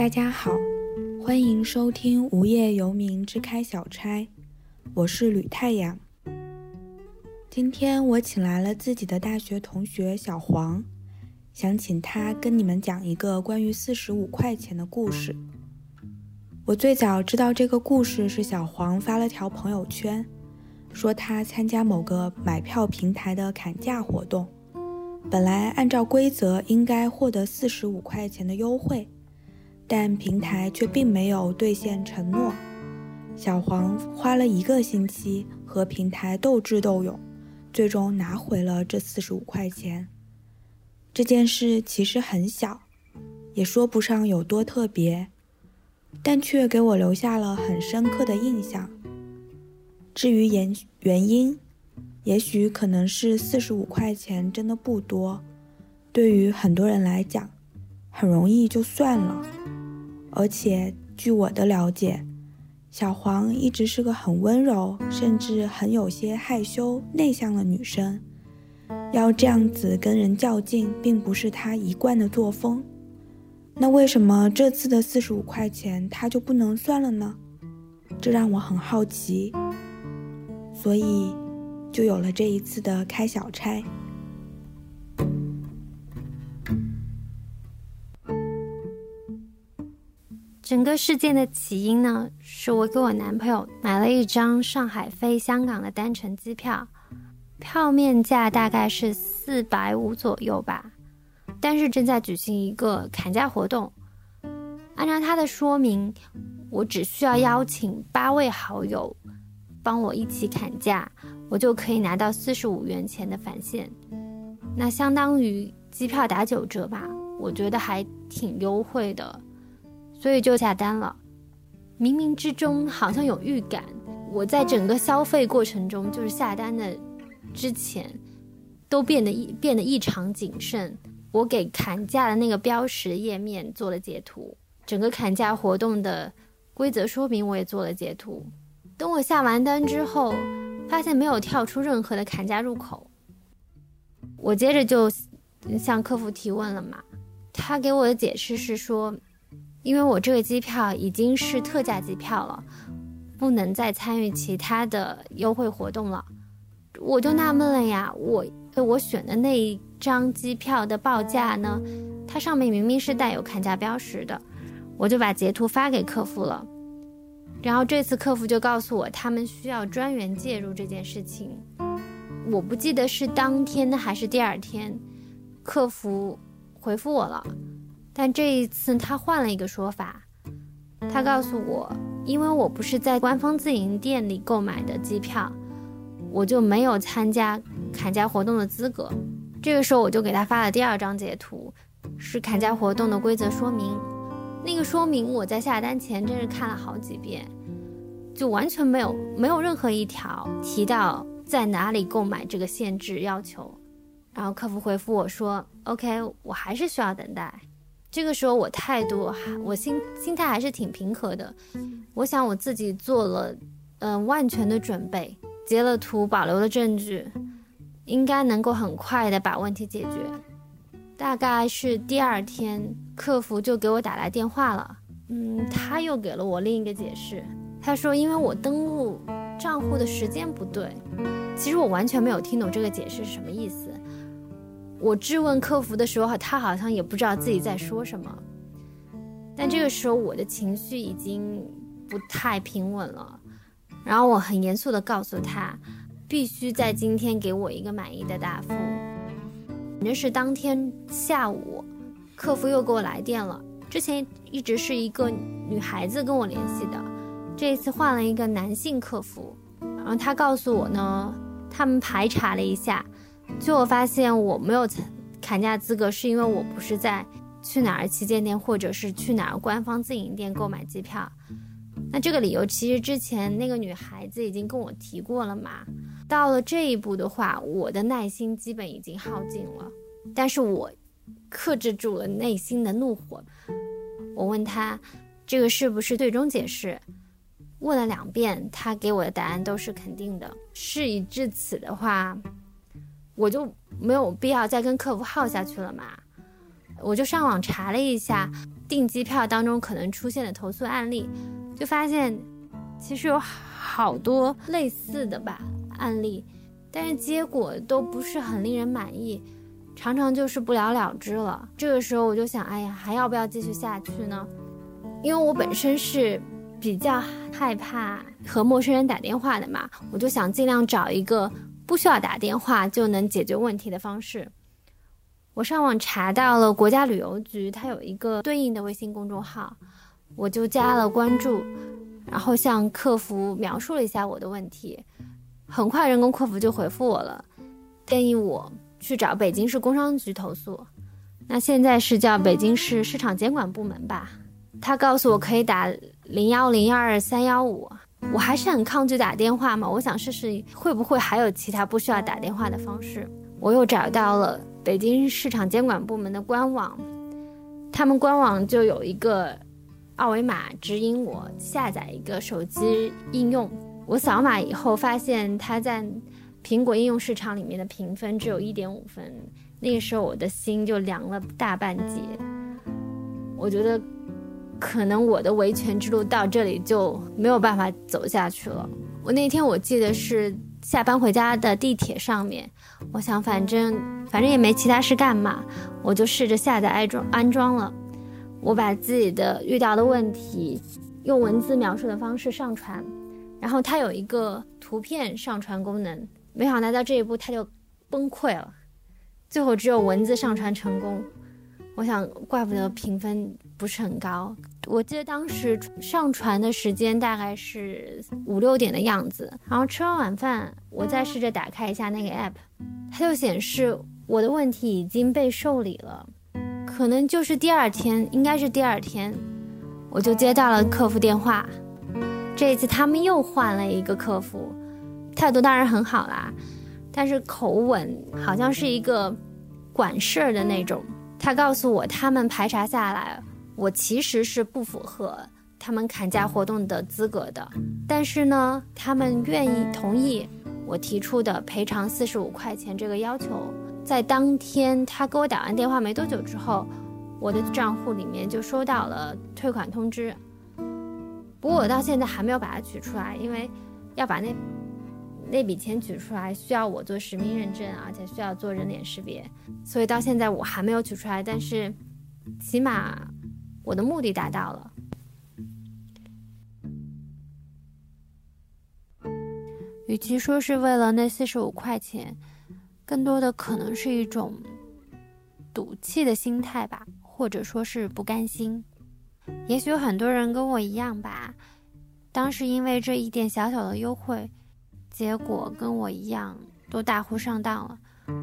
大家好，欢迎收听《无业游民之开小差》，我是吕太阳。今天我请来了自己的大学同学小黄，想请他跟你们讲一个关于四十五块钱的故事。我最早知道这个故事是小黄发了条朋友圈，说他参加某个买票平台的砍价活动，本来按照规则应该获得四十五块钱的优惠。但平台却并没有兑现承诺，小黄花了一个星期和平台斗智斗勇，最终拿回了这四十五块钱。这件事其实很小，也说不上有多特别，但却给我留下了很深刻的印象。至于原原因，也许可能是四十五块钱真的不多，对于很多人来讲，很容易就算了。而且，据我的了解，小黄一直是个很温柔，甚至很有些害羞内向的女生。要这样子跟人较劲，并不是她一贯的作风。那为什么这次的四十五块钱她就不能算了呢？这让我很好奇。所以，就有了这一次的开小差。整个事件的起因呢，是我给我男朋友买了一张上海飞香港的单程机票，票面价大概是四百五左右吧。但是正在举行一个砍价活动，按照他的说明，我只需要邀请八位好友帮我一起砍价，我就可以拿到四十五元钱的返现，那相当于机票打九折吧，我觉得还挺优惠的。所以就下单了，冥冥之中好像有预感。我在整个消费过程中，就是下单的之前，都变得异变得异常谨慎。我给砍价的那个标识页面做了截图，整个砍价活动的规则说明我也做了截图。等我下完单之后，发现没有跳出任何的砍价入口。我接着就向客服提问了嘛，他给我的解释是说。因为我这个机票已经是特价机票了，不能再参与其他的优惠活动了，我就纳闷了呀。我我选的那一张机票的报价呢，它上面明明是带有砍价标识的，我就把截图发给客服了。然后这次客服就告诉我，他们需要专员介入这件事情。我不记得是当天还是第二天，客服回复我了。但这一次他换了一个说法，他告诉我，因为我不是在官方自营店里购买的机票，我就没有参加砍价活动的资格。这个时候我就给他发了第二张截图，是砍价活动的规则说明。那个说明我在下单前真是看了好几遍，就完全没有没有任何一条提到在哪里购买这个限制要求。然后客服回复我说：“OK，我还是需要等待。”这个时候我态度还，我心心态还是挺平和的。我想我自己做了，嗯，万全的准备，截了图，保留了证据，应该能够很快的把问题解决。大概是第二天，客服就给我打来电话了。嗯，他又给了我另一个解释。他说，因为我登录账户的时间不对。其实我完全没有听懂这个解释是什么意思。我质问客服的时候，他好像也不知道自己在说什么。但这个时候，我的情绪已经不太平稳了。然后我很严肃地告诉他，必须在今天给我一个满意的答复。那是当天下午，客服又给我来电了。之前一直是一个女孩子跟我联系的，这一次换了一个男性客服。然后他告诉我呢，他们排查了一下。最后发现我没有砍价资格，是因为我不是在去哪儿旗舰店或者是去哪儿官方自营店购买机票。那这个理由其实之前那个女孩子已经跟我提过了嘛。到了这一步的话，我的耐心基本已经耗尽了。但是我克制住了内心的怒火。我问他这个是不是最终解释？问了两遍，他给我的答案都是肯定的。事已至此的话。我就没有必要再跟客服耗下去了嘛，我就上网查了一下订机票当中可能出现的投诉案例，就发现其实有好多类似的吧案例，但是结果都不是很令人满意，常常就是不了了之了。这个时候我就想，哎呀，还要不要继续下去呢？因为我本身是比较害怕和陌生人打电话的嘛，我就想尽量找一个不需要打电话就能解决问题的方式。我上网查到了国家旅游局，它有一个对应的微信公众号，我就加了关注，然后向客服描述了一下我的问题，很快人工客服就回复我了，建议我去找北京市工商局投诉，那现在是叫北京市市场监管部门吧。他告诉我可以打零幺零幺二三幺五，我还是很抗拒打电话嘛，我想试试会不会还有其他不需要打电话的方式。我又找到了北京市场监管部门的官网，他们官网就有一个二维码指引我下载一个手机应用，我扫码以后发现它在苹果应用市场里面的评分只有一点五分，那个时候我的心就凉了大半截，我觉得。可能我的维权之路到这里就没有办法走下去了。我那天我记得是下班回家的地铁上面，我想反正反正也没其他事干嘛，我就试着下载安装安装了。我把自己的遇到的问题用文字描述的方式上传，然后它有一个图片上传功能，没想到到这一步它就崩溃了，最后只有文字上传成功。我想，怪不得评分不是很高。我记得当时上传的时间大概是五六点的样子，然后吃完晚饭，我再试着打开一下那个 app，它就显示我的问题已经被受理了。可能就是第二天，应该是第二天，我就接到了客服电话。这一次他们又换了一个客服，态度当然很好啦，但是口吻好像是一个管事儿的那种。他告诉我，他们排查下来，我其实是不符合他们砍价活动的资格的。但是呢，他们愿意同意我提出的赔偿四十五块钱这个要求。在当天他给我打完电话没多久之后，我的账户里面就收到了退款通知。不过我到现在还没有把它取出来，因为要把那。那笔钱取出来需要我做实名认证，而且需要做人脸识别，所以到现在我还没有取出来。但是，起码我的目的达到了。与其说是为了那四十五块钱，更多的可能是一种赌气的心态吧，或者说是不甘心。也许有很多人跟我一样吧，当时因为这一点小小的优惠。结果跟我一样，都大呼上当了。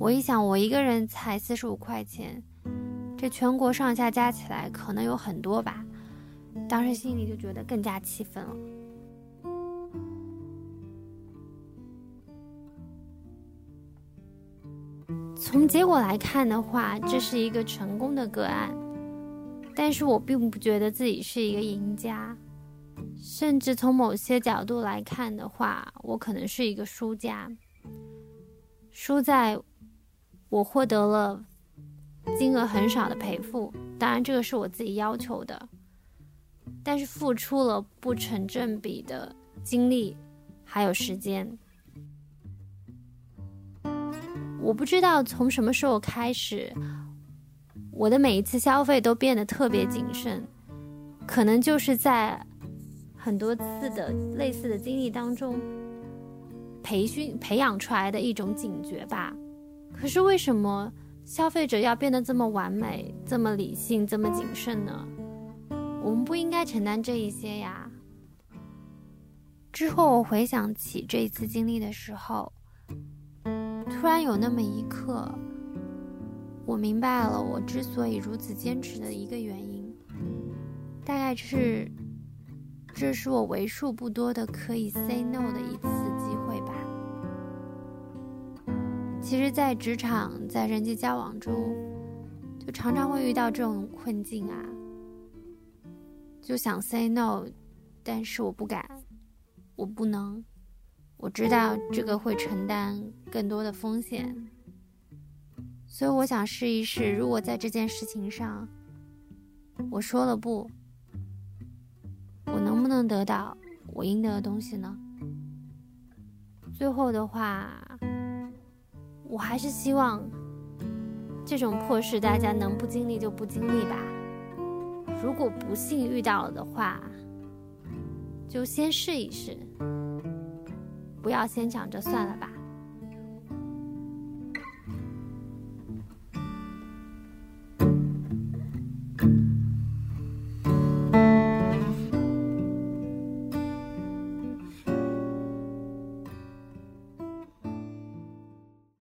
我一想，我一个人才四十五块钱，这全国上下加起来可能有很多吧。当时心里就觉得更加气愤了。从结果来看的话，这是一个成功的个案，但是我并不觉得自己是一个赢家。甚至从某些角度来看的话，我可能是一个输家。输在，我获得了金额很少的赔付，当然这个是我自己要求的，但是付出了不成正比的精力还有时间。我不知道从什么时候开始，我的每一次消费都变得特别谨慎，可能就是在。很多次的类似的经历当中，培训培养出来的一种警觉吧。可是为什么消费者要变得这么完美、这么理性、这么谨慎呢？我们不应该承担这一些呀。之后我回想起这一次经历的时候，突然有那么一刻，我明白了我之所以如此坚持的一个原因，大概是。这是我为数不多的可以 say no 的一次其实，在职场，在人际交往中，就常常会遇到这种困境啊。就想 say no，但是我不敢，我不能。我知道这个会承担更多的风险，所以我想试一试，如果在这件事情上我说了不，我能不能得到我应得的东西呢？最后的话，我还是希望这种破事大家能不经历就不经历吧。如果不幸遇到了的话，就先试一试，不要先想着算了吧。